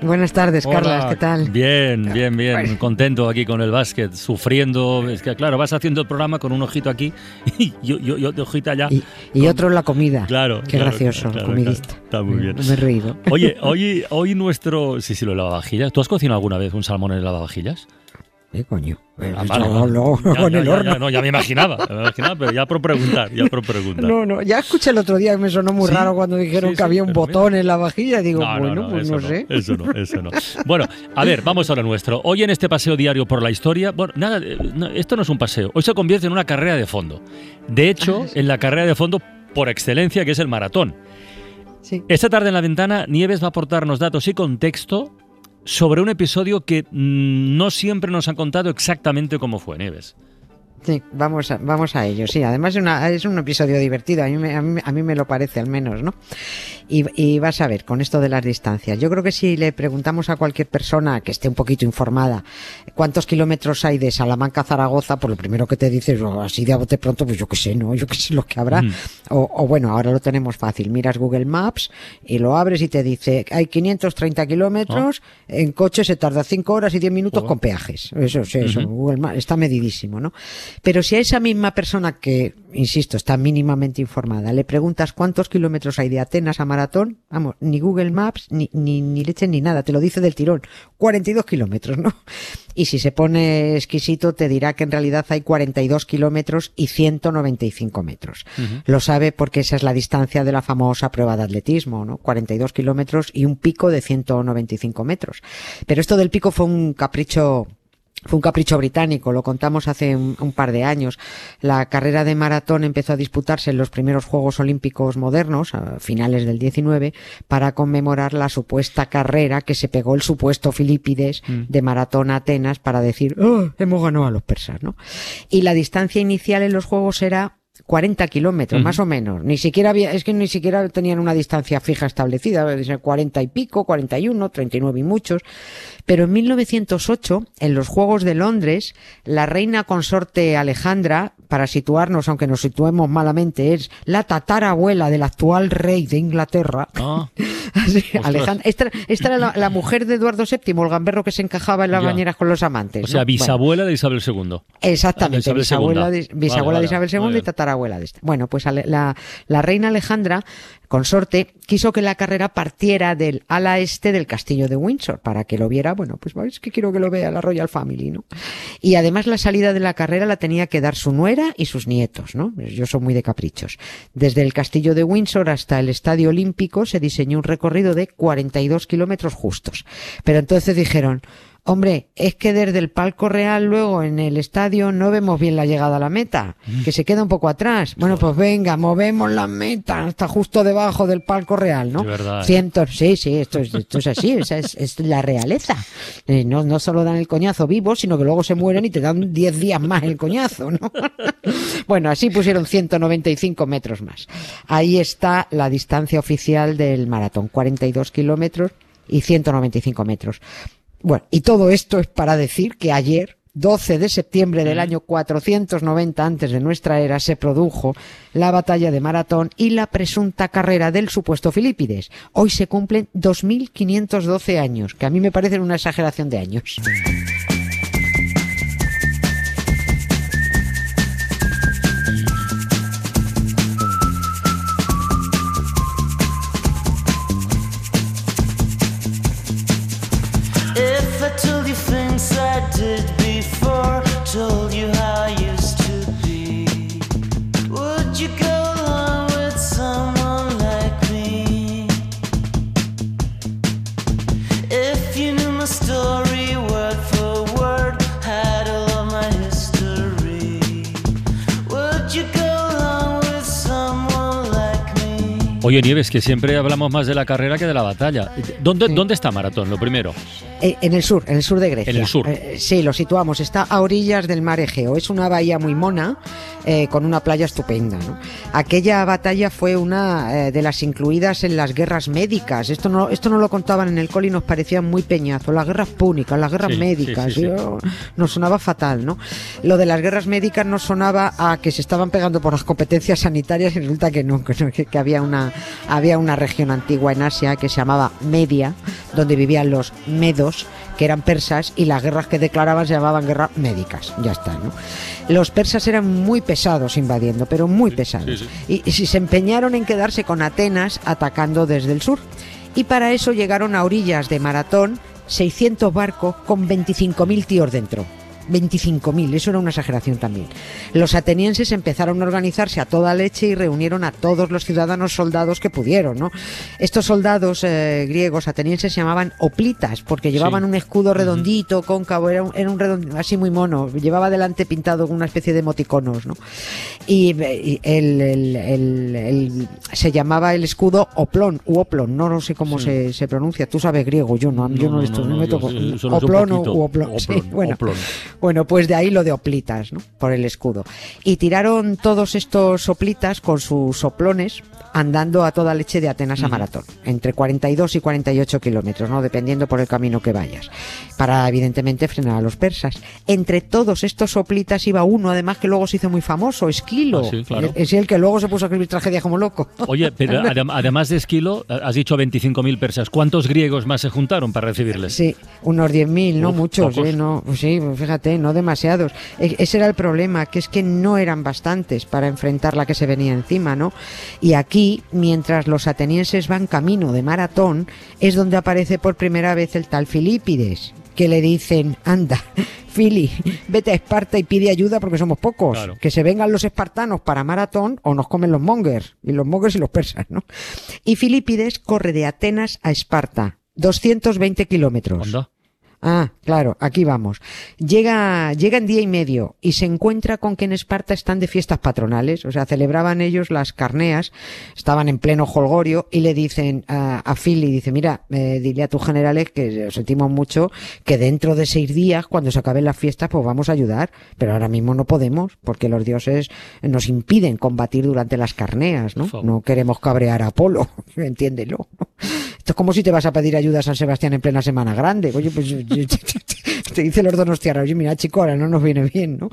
Buenas tardes, Hola. Carlas, ¿qué tal? Bien, bien, bien. Bueno. Contento aquí con el básquet, sufriendo. Es que, claro, vas haciendo el programa con un ojito aquí y yo, yo, yo de ojito allá. Y, y otro en la comida. Claro. Qué claro, gracioso, claro, comidista. claro. Está muy bien. Me he reído. Oye, hoy, hoy nuestro. Sí, sí, lo de lavavajillas. ¿Tú has cocinado alguna vez un salmón en el lavavajillas? ¿Qué coño? Ah, Eso vale, no, no, Ya, con ya, el ya, horno. ya, no, ya me imaginaba, ya me imaginaba, pero ya por preguntar, ya por preguntar. No, no, ya escuché el otro día que me sonó muy Sí, raro cuando dijeron sí, que había un botón en la vajilla. Digo, No, no, bueno, no, pues no sé. Eso no, eso no. Bueno, a ver, vamos a lo nuestro. Hoy en este paseo diario por la historia, bueno, nada, eh, esto no es un paseo, hoy se convierte en una carrera de fondo. De hecho, Ah, en la carrera de fondo por excelencia, que es el maratón. Esta tarde en la ventana, Nieves va a aportarnos datos y contexto sobre un episodio que mm, no siempre nos han contado exactamente cómo fue, Nieves. Sí, vamos a, vamos a ello. Sí, además es, una- es un episodio divertido, a mí, me, a, mí, a mí me lo parece al menos, ¿no? Y, y vas a ver, con esto de las distancias, yo creo que si le preguntamos a cualquier persona que esté un poquito informada cuántos kilómetros hay de Salamanca a Zaragoza, pues lo primero que te dices, "Oh, así de a bote pronto, pues yo qué sé, ¿no? Yo qué sé lo que habrá. Mm. O, o bueno, ahora lo tenemos fácil, miras Google Maps y lo abres y te dice, hay 530 kilómetros, en coche se tarda 5 horas y 10 minutos Oh. con peajes. Eso, sí, eso. Google Maps está medidísimo, ¿no? Pero si a esa misma persona que, insisto, está mínimamente informada, le preguntas cuántos kilómetros hay de Atenas a Maratón, vamos, ni Google Maps, ni, ni, ni leche ni nada, te lo dice del tirón. 42 kilómetros, ¿no? Y si se pone exquisito, te dirá que en realidad hay 42 kilómetros y 195 metros. Lo sabe porque esa es la distancia de la famosa prueba de atletismo, ¿no? 42 kilómetros y un pico de 195 metros. Pero esto del pico fue un capricho fue un capricho británico, lo contamos hace un, un par de años. La carrera de maratón empezó a disputarse en los primeros Juegos Olímpicos modernos, a finales del 19, para conmemorar la supuesta carrera que se pegó el supuesto Filipides de maratón a Atenas para decir, "Oh, hemos ganado a los persas, ¿no? Y la distancia inicial en los Juegos era 40 kilómetros, más o menos. Ni siquiera había, es que ni siquiera tenían una distancia fija establecida, debe ser 40 y pico, 41, 39 y muchos. Pero en 1908, en los Juegos de Londres, la reina consorte Alejandra, para situarnos, aunque nos situemos malamente, es la tatarabuela del actual rey de Inglaterra. Ah, Así. Alejandra- esta, esta era la, la mujer de Eduardo VII, el gamberro que se encajaba en las Ya. bañeras con los amantes. o sea, ¿no? Bueno. bisabuela de Isabel II. Exactamente, Ah, de Isabel bisabuela, II. de, bisabuela Vale, de vale, Isabel II y bien. Tatarabuela de este. Bueno, pues la, la reina Alejandra, consorte, quiso que la carrera partiera del ala este del castillo de Windsor, para que lo viera, bueno, pues es que quiero que lo vea la Royal Family, ¿no? Y además la salida de la carrera la tenía que dar su nuera y sus nietos, ¿no? Yo soy muy de caprichos. Desde el castillo de Windsor hasta el estadio olímpico se diseñó un recorrido de 42 kilómetros justos. Pero entonces dijeron, Hombre, es que desde el palco real luego en el estadio no vemos bien la llegada a la meta, que se queda un poco atrás. Bueno, pues venga, movemos la meta hasta justo debajo del palco real, ¿no? De verdad, ¿eh? Cientos, sí, sí, esto es, esto es así, esa es, es la realeza. Eh, no, no solo dan el coñazo vivo, sino que luego se mueren y te dan 10 días más el coñazo, ¿no? bueno, así pusieron 195 metros más. Ahí está la distancia oficial del maratón, 42 kilómetros y 195 metros. Bueno, y todo esto es para decir que ayer, 12 de septiembre del año 490 antes de nuestra era, se produjo la batalla de Maratón y la presunta carrera del supuesto Filipides. Hoy se cumplen 2.512 años, que a mí me parecen una exageración de años. Oye, Nieves, que siempre hablamos más de la carrera que de la batalla. ¿Dónde, ¿dónde está Maratón, lo primero? Eh, en el sur, en el sur de Grecia. En el sur. Eh, sí, lo situamos. Está a orillas del mar Egeo. Es una bahía muy mona, eh, con una playa estupenda. ¿no? Aquella batalla fue una de las incluidas en las guerras médicas. Esto no, esto no lo contaban en el col y nos parecía muy peñazo. Las guerras púnicas, las guerras Sí, médicas. sí. Yo- nos sonaba fatal, ¿no? Lo de las guerras médicas nos sonaba a que se estaban pegando por las competencias sanitarias y resulta que no, que, no, que- que había una había una región antigua en Asia que se llamaba Media, donde vivían los medos, que eran persas, y las guerras que declaraban se llamaban guerras médicas. Ya está, ¿no? Los persas eran muy pesados invadiendo, pero muy pesados. Y, y si se empeñaron en quedarse con Atenas atacando desde el sur. Y para eso llegaron a orillas de Maratón 600 barcos con 25.000 tíos dentro. 25.000, eso era una exageración también. Los atenienses empezaron a organizarse a toda leche y reunieron a todos los ciudadanos soldados que pudieron, ¿no? Estos soldados eh, griegos atenienses se llamaban oplitas porque llevaban un escudo redondito, cóncavo, era un, era un redondito, así muy mono, llevaba delante pintado con una especie de emoticonos, ¿no? Y, y el, el- el- el- se llamaba el escudo oplón, u oplón, no, no sé cómo se, se pronuncia, tú sabes griego, yo no, yo no, esto, no, me yo oplón u oplón, sí, bueno. Bueno, pues de ahí lo de oplitas, ¿no? Por el escudo. Y tiraron todos estos soplitas con sus soplones andando a toda leche de Atenas a Maratón, entre 42 y 48 kilómetros, ¿no? Dependiendo por el camino que vayas, para evidentemente frenar a los persas. Entre todos estos soplitas iba uno, además que luego se hizo muy famoso, Esquilo. Ah, sí, claro. Es el que luego se puso a escribir tragedias como loco. Oye, pero adem- además de Esquilo, has dicho 25.000 persas. ¿Cuántos griegos más se juntaron para recibirles? Sí, unos 10.000, no Uf, muchos. ¿eh? No, sí, fíjate, no demasiados. E- ese era el problema, que es que no eran bastantes para enfrentar la que se venía encima, ¿no? Y aquí, mientras los atenienses van camino de maratón, es donde aparece por primera vez el tal Filipides, que le dicen, anda, Fili, vete a Esparta y pide ayuda porque somos pocos. Claro. Que se vengan los espartanos para maratón o nos comen los mongers, y los mongers y los persas, ¿no? Y Filipides corre de Atenas a Esparta, 220 kilómetros. Ah, claro, aquí vamos. Llega, llega en día y medio y se encuentra con que en Esparta están de fiestas patronales, o sea, celebraban ellos las carneas, estaban en pleno holgorio y le dicen a, a Philly, dice, mira, eh, dile a tus generales que os sentimos mucho, que dentro de seis días, cuando se acaben las fiestas, pues vamos a ayudar, pero ahora mismo no podemos, porque los dioses nos impiden combatir durante las carneas, ¿no? No queremos cabrear a Apolo, entiéndelo. Esto es como si te vas a pedir ayuda a San Sebastián en plena Semana Grande. Oye, pues te dice los donostiarras, oye, mira, chico, ahora no nos viene bien, ¿no?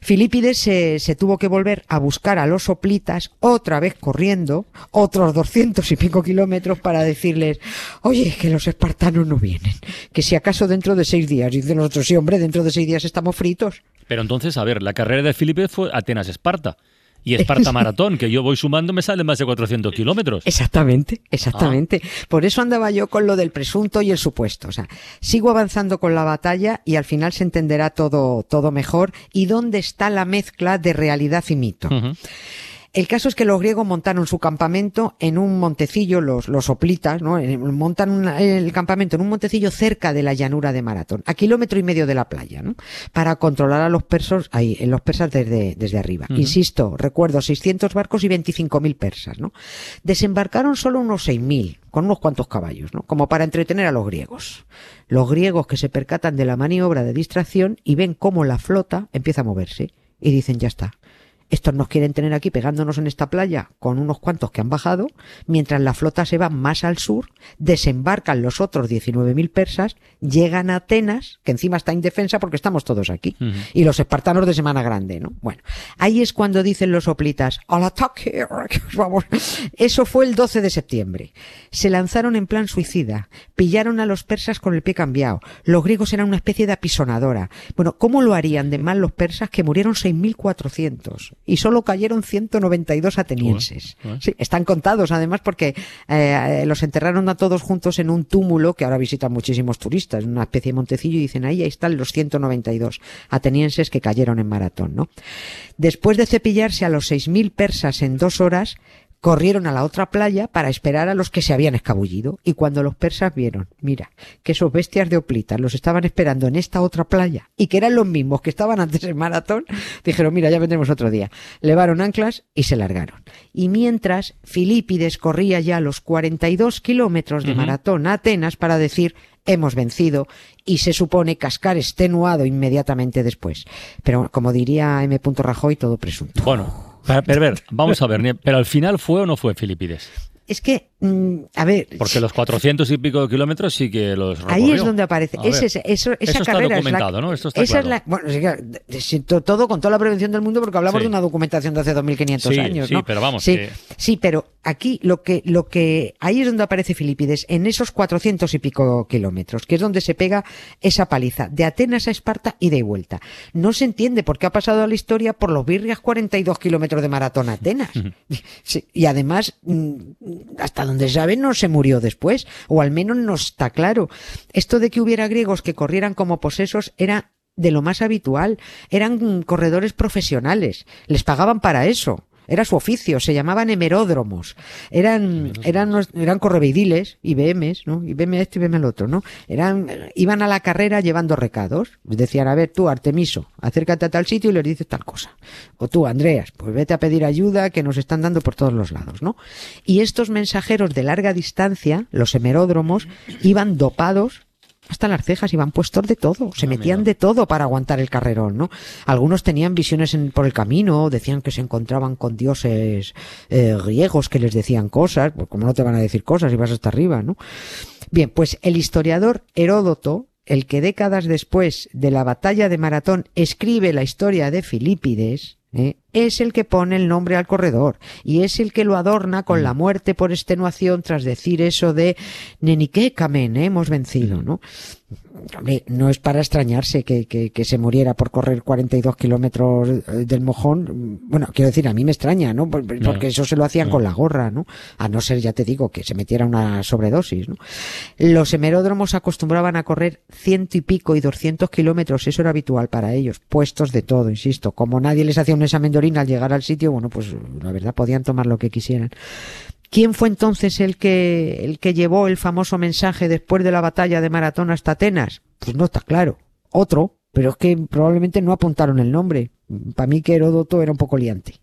Filipides se, tuvo que volver a buscar a los soplitas, otra vez corriendo, otros doscientos y pico kilómetros para decirles, oye, que los espartanos no vienen, que si acaso dentro de seis días, dicen los otros, sí, hombre, dentro de seis días estamos fritos. Pero entonces, a ver, la carrera de Felipe fue Atenas-Esparta. Y Esparta-Maratón, que yo voy sumando, me salen más de 400 kilómetros. Exactamente, exactamente. Por eso andaba yo con lo del presunto y el supuesto. O sea, sigo avanzando con la batalla y al final se entenderá todo, todo mejor y dónde está la mezcla de realidad y mito. El caso es que los griegos montaron su campamento en un montecillo, los, los soplitas, ¿no? Eh, Montan una- el campamento en un montecillo cerca de la llanura de Maratón, a kilómetro y medio de la playa, ¿no? Para controlar a los persas, ahí, en los persas desde, desde arriba. Insisto, recuerdo, 600 barcos y 25.000 persas, ¿no? Desembarcaron solo unos 6.000, con unos cuantos caballos, ¿no? Como para entretener a los griegos. Los griegos que se percatan de la maniobra de distracción y ven cómo la flota empieza a moverse. Y dicen, ya está. Estos nos quieren tener aquí pegándonos en esta playa con unos cuantos que han bajado, mientras la flota se va más al sur, desembarcan los otros 19.000 persas, llegan a Atenas, que encima está indefensa porque estamos todos aquí, y los espartanos de Semana Grande, ¿no? Bueno, ahí es cuando dicen los soplitas, al ataque, vamos. Eso fue el 12 de septiembre. Se lanzaron en plan suicida, pillaron a los persas con el pie cambiado, los griegos eran una especie de apisonadora. Bueno, ¿cómo lo harían de mal los persas que murieron 6.400 y solo cayeron 192 atenienses? Ué, ué. Sí, están contados además porque eh, los enterraron a todos juntos en un túmulo que ahora visitan muchísimos turistas, una especie de montecillo y dicen ahí, ahí están los 192 atenienses que cayeron en maratón, ¿no? Después de cepillarse a los 6.000 persas en dos horas, corrieron a la otra playa para esperar a los que se habían escabullido. Y cuando los persas vieron, mira, que esos bestias de Oplitas los estaban esperando en esta otra playa y que eran los mismos que estaban antes en maratón, dijeron, mira, ya vendremos otro día. Levaron anclas y se largaron. Y mientras, Filipides corría ya los 42 kilómetros de maratón a Atenas para decir, hemos vencido y se supone cascar extenuado inmediatamente después. Pero como diría M. Rajoy, todo presunto. Bueno, per- perver, vamos a ver, pero al final fue o no fue Filipides. Es que, a ver, Porque los 400 y pico de kilómetros sí que los Ahí recorrió. es donde aparece. A Ese- ver. ese- eso, esa Eso está carrera es la- documentado, ¿no? Esto está esa es la- bueno, sí, todo con toda la prevención del mundo porque hablamos Sí. de una documentación de hace 2500 Sí, años, sí, ¿no? pero vamos, Sí, que- sí, pero aquí lo que lo que ahí es donde aparece Filipides en esos 400 y pico kilómetros, que es donde se pega esa paliza de Atenas a Esparta y de vuelta. No se entiende por qué ha pasado a la historia por los birrias 42 kilómetros de maratón a Atenas. Y además, mm, hasta donde sabe, no se murió después, o al menos no está claro. Esto de que hubiera griegos que corrieran como posesos era de lo más habitual. Eran corredores profesionales, les pagaban para eso. Era su oficio, se llamaban hemeródromos. Eran, eran, eran correveidiles, IBMs, ¿no? IBM este, IBM el otro, ¿no? Eran, iban a la carrera llevando recados. Decían, a ver, tú, Artemiso, acércate a tal sitio y les dices tal cosa. O tú, Andreas, pues vete a pedir ayuda que nos están dando por todos los lados, ¿no? Y estos mensajeros de larga distancia, los hemeródromos, iban dopados hasta las cejas, iban puestos de todo, se Ah, metían mira. de todo para aguantar el carrerón, ¿no? Algunos tenían visiones en- por el camino, decían que se encontraban con dioses eh, griegos que les decían cosas, pues como no te van a decir cosas y vas hasta arriba, ¿no? Bien, pues el historiador Heródoto, el que décadas después de la batalla de Maratón escribe la historia de Filipides, ¿eh? es el que pone el nombre al corredor y es el que lo adorna con la muerte por extenuación tras decir eso de Nenique Kamen, ¿eh? hemos vencido, ¿no? Hombre, no es para extrañarse que, que, que se muriera por correr 42 kilómetros eh, del mojón. Bueno, quiero decir, a mí me extraña, ¿no? Por- Porque eso se lo hacían con la gorra, ¿no? A no ser, ya te digo, que se metiera una sobredosis, ¿no? Los hemeródromos acostumbraban a correr ciento y pico y 200 kilómetros, eso era habitual para ellos, puestos de todo, insisto. Como nadie les hacía un examen de orina al llegar al sitio, bueno, pues la verdad podían tomar lo que quisieran. ¿Quién fue entonces el que, el que llevó el famoso mensaje después de la batalla de Maratón hasta Atenas? Pues no está claro. Otro, pero es que probablemente no apuntaron el nombre. Para mí que Heródoto era un poco liante.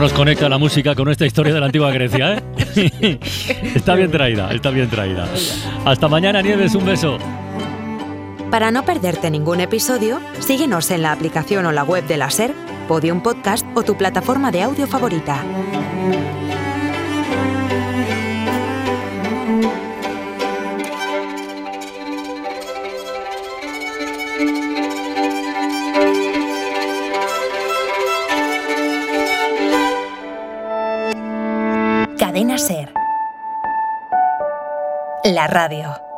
Nos conecta la música con esta historia de la antigua Grecia, eh? está bien traída, está bien traída. Hasta mañana, Nieves, un beso. Para no perderte ningún episodio, síguenos en la aplicación o la web de la SER, Podium Podcast o tu plataforma de audio favorita. La radio.